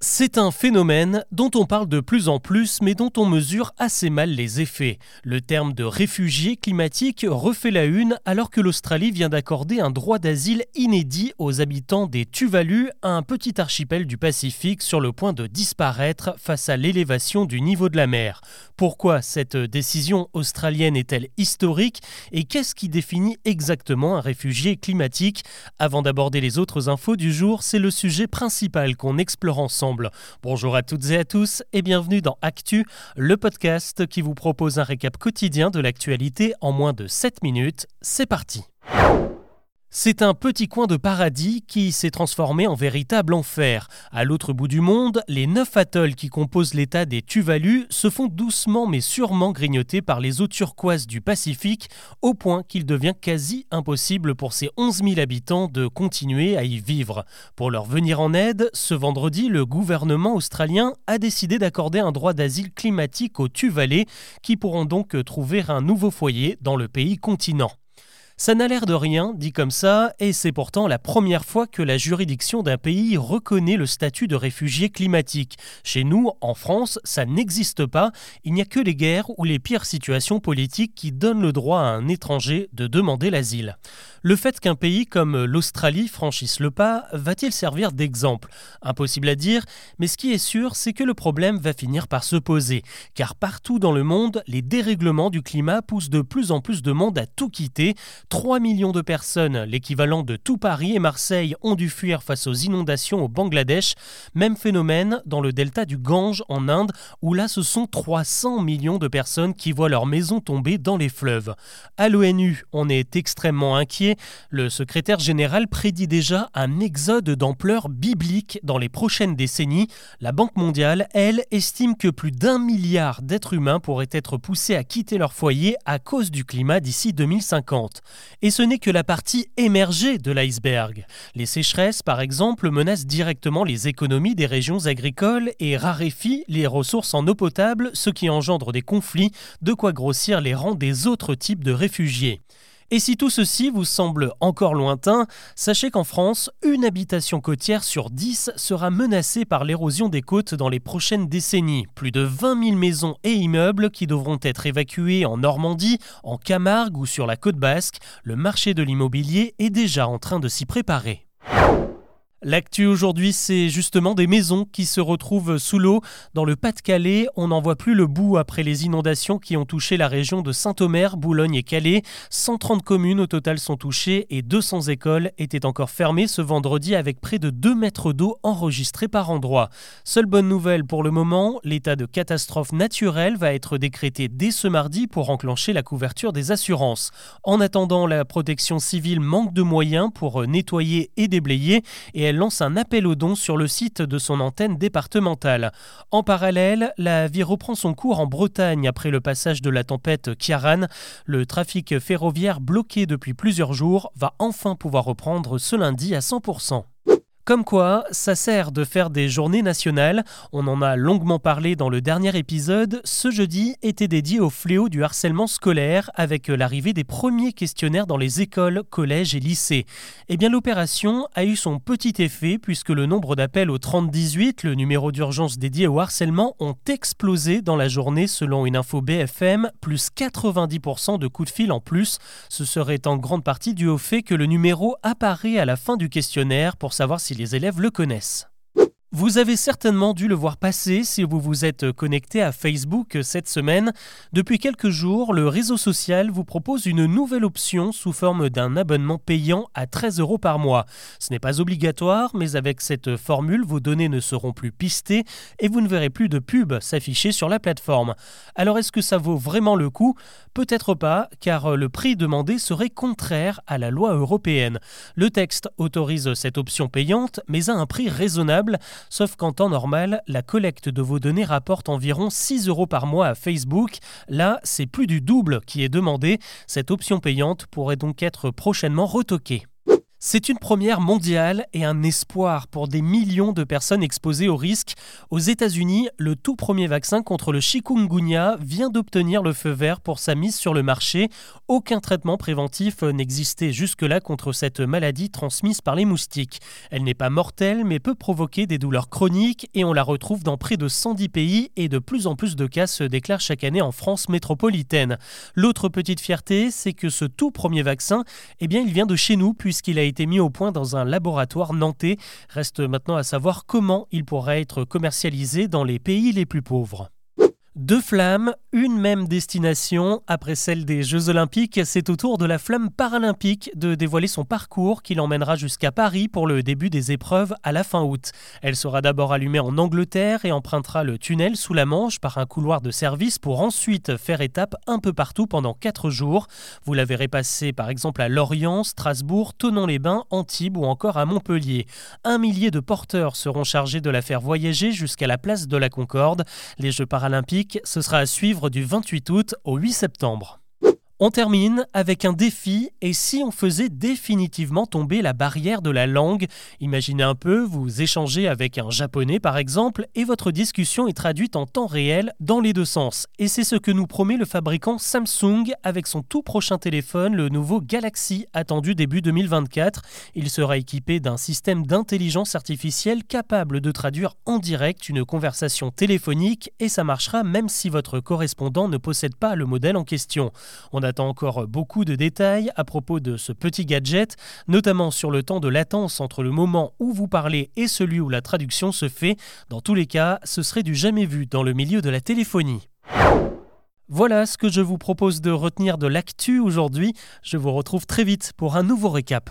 C'est un phénomène dont on parle de plus en plus mais dont on mesure assez mal les effets. Le terme de réfugié climatique refait la une alors que l'Australie vient d'accorder un droit d'asile inédit aux habitants des Tuvalu, un petit archipel du Pacifique sur le point de disparaître face à l'élévation du niveau de la mer. Pourquoi cette décision australienne est-elle historique et qu'est-ce qui définit exactement un réfugié climatique? Avant d'aborder les autres infos du jour, c'est le sujet principal qu'on explore ensemble Bonjour à toutes et à tous et bienvenue dans Actu, le podcast qui vous propose un récap quotidien de l'actualité en moins de 7 minutes. C'est parti. C'est un petit coin de paradis qui s'est transformé en véritable enfer. À l'autre bout du monde, les neuf atolls qui composent l'état des Tuvalu se font doucement mais sûrement grignoter par les eaux turquoises du Pacifique, au point qu'il devient quasi impossible pour ces 11 000 habitants de continuer à y vivre. Pour leur venir en aide, ce vendredi, le gouvernement australien a décidé d'accorder un droit d'asile climatique aux Tuvalu, qui pourront donc trouver un nouveau foyer dans le pays continent. Ça n'a l'air de rien, dit comme ça, et c'est pourtant la première fois que la juridiction d'un pays reconnaît le statut de réfugié climatique. Chez nous, en France, ça n'existe pas. Il n'y a que les guerres ou les pires situations politiques qui donnent le droit à un étranger de demander l'asile. Le fait qu'un pays comme l'Australie franchisse le pas va-t-il servir d'exemple? Impossible à dire, mais ce qui est sûr, c'est que le problème va finir par se poser, car partout dans le monde, les dérèglements du climat poussent de plus en plus de monde à tout quitter, 3 millions de personnes, l'équivalent de tout Paris et Marseille, ont dû fuir face aux inondations au Bangladesh. Même phénomène dans le delta du Gange en Inde, où là ce sont 300 millions de personnes qui voient leur maison tomber dans les fleuves. À l'ONU, on est extrêmement inquiet. Le secrétaire général prédit déjà un exode d'ampleur biblique dans les prochaines décennies. La Banque mondiale, elle, estime que plus d'un milliard d'êtres humains pourraient être poussés à quitter leur foyer à cause du climat d'ici 2050. Et ce n'est que la partie émergée de l'iceberg. Les sécheresses, par exemple, menacent directement les économies des régions agricoles et raréfient les ressources en eau potable, ce qui engendre des conflits, de quoi grossir les rangs des autres types de réfugiés. Et si tout ceci vous semble encore lointain, sachez qu'en France, une habitation côtière sur 10 sera menacée par l'érosion des côtes dans les prochaines décennies. Plus de 20 000 maisons et immeubles qui devront être évacués en Normandie, en Camargue ou sur la côte basque. Le marché de l'immobilier est déjà en train de s'y préparer. L'actu aujourd'hui, c'est justement des maisons qui se retrouvent sous l'eau. Dans le Pas-de-Calais, on n'en voit plus le bout après les inondations qui ont touché la région de Saint-Omer, Boulogne et Calais. 130 communes au total sont touchées et 200 écoles étaient encore fermées ce vendredi avec près de 2 mètres d'eau enregistrés par endroit. Seule bonne nouvelle pour le moment, l'état de catastrophe naturelle va être décrété dès ce mardi pour enclencher la couverture des assurances. En attendant, la protection civile manque de moyens pour nettoyer et déblayer et elle lance un appel aux dons sur le site de son antenne départementale. En parallèle, la vie reprend son cours en Bretagne après le passage de la tempête Kiaran. Le trafic ferroviaire bloqué depuis plusieurs jours va enfin pouvoir reprendre ce lundi à 100%. Comme quoi, ça sert de faire des journées nationales. On en a longuement parlé dans le dernier épisode. Ce jeudi était dédié au fléau du harcèlement scolaire avec l'arrivée des premiers questionnaires dans les écoles, collèges et lycées. Eh bien, l'opération a eu son petit effet puisque le nombre d'appels au 3018, le numéro d'urgence dédié au harcèlement, ont explosé dans la journée selon une info BFM, plus 90% de coups de fil en plus. Ce serait en grande partie dû au fait que le numéro apparaît à la fin du questionnaire pour savoir si les élèves le connaissent. Vous avez certainement dû le voir passer si vous vous êtes connecté à Facebook cette semaine. Depuis quelques jours, le réseau social vous propose une nouvelle option sous forme d'un abonnement payant à 13 euros par mois. Ce n'est pas obligatoire, mais avec cette formule, vos données ne seront plus pistées et vous ne verrez plus de pubs s'afficher sur la plateforme. Alors est-ce que ça vaut vraiment le coup? Peut-être pas, car le prix demandé serait contraire à la loi européenne. Le texte autorise cette option payante, mais à un prix raisonnable Sauf qu'en temps normal, la collecte de vos données rapporte environ 6 euros par mois à Facebook. Là, c'est plus du double qui est demandé. Cette option payante pourrait donc être prochainement retoquée. C'est une première mondiale et un espoir pour des millions de personnes exposées au risque. Aux États-Unis, le tout premier vaccin contre le chikungunya vient d'obtenir le feu vert pour sa mise sur le marché. Aucun traitement préventif n'existait jusque-là contre cette maladie transmise par les moustiques. Elle n'est pas mortelle mais peut provoquer des douleurs chroniques et on la retrouve dans près de 110 pays et de plus en plus de cas se déclarent chaque année en France métropolitaine. L'autre petite fierté, c'est que ce tout premier vaccin, eh bien, il vient de chez nous puisqu'il a été mis au point dans un laboratoire nantais. Reste maintenant à savoir comment il pourrait être commercialisé dans les pays les plus pauvres. Deux flammes, une même destination. Après celle des Jeux Olympiques, c'est au tour de la flamme paralympique de dévoiler son parcours qui l'emmènera jusqu'à Paris pour le début des épreuves à la fin août. Elle sera d'abord allumée en Angleterre et empruntera le tunnel sous la Manche par un couloir de service pour ensuite faire étape un peu partout pendant quatre jours. Vous la verrez passer par exemple à Lorient, Strasbourg, Tonon-les-Bains, Antibes ou encore à Montpellier. Un millier de porteurs seront chargés de la faire voyager jusqu'à la place de la Concorde. Les Jeux paralympiques ce sera à suivre du 28 août au 8 septembre. On termine avec un défi et si on faisait définitivement tomber la barrière de la langue? Imaginez un peu, vous échangez avec un japonais par exemple et votre discussion est traduite en temps réel dans les deux sens. Et c'est ce que nous promet le fabricant Samsung avec son tout prochain téléphone, le nouveau Galaxy attendu début 2024. Il sera équipé d'un système d'intelligence artificielle capable de traduire en direct une conversation téléphonique et ça marchera même si votre correspondant ne possède pas le modèle en question. On attend encore beaucoup de détails à propos de ce petit gadget, notamment sur le temps de latence entre le moment où vous parlez et celui où la traduction se fait. Dans tous les cas, ce serait du jamais vu dans le milieu de la téléphonie. Voilà ce que je vous propose de retenir de l'actu aujourd'hui. Je vous retrouve très vite pour un nouveau récap.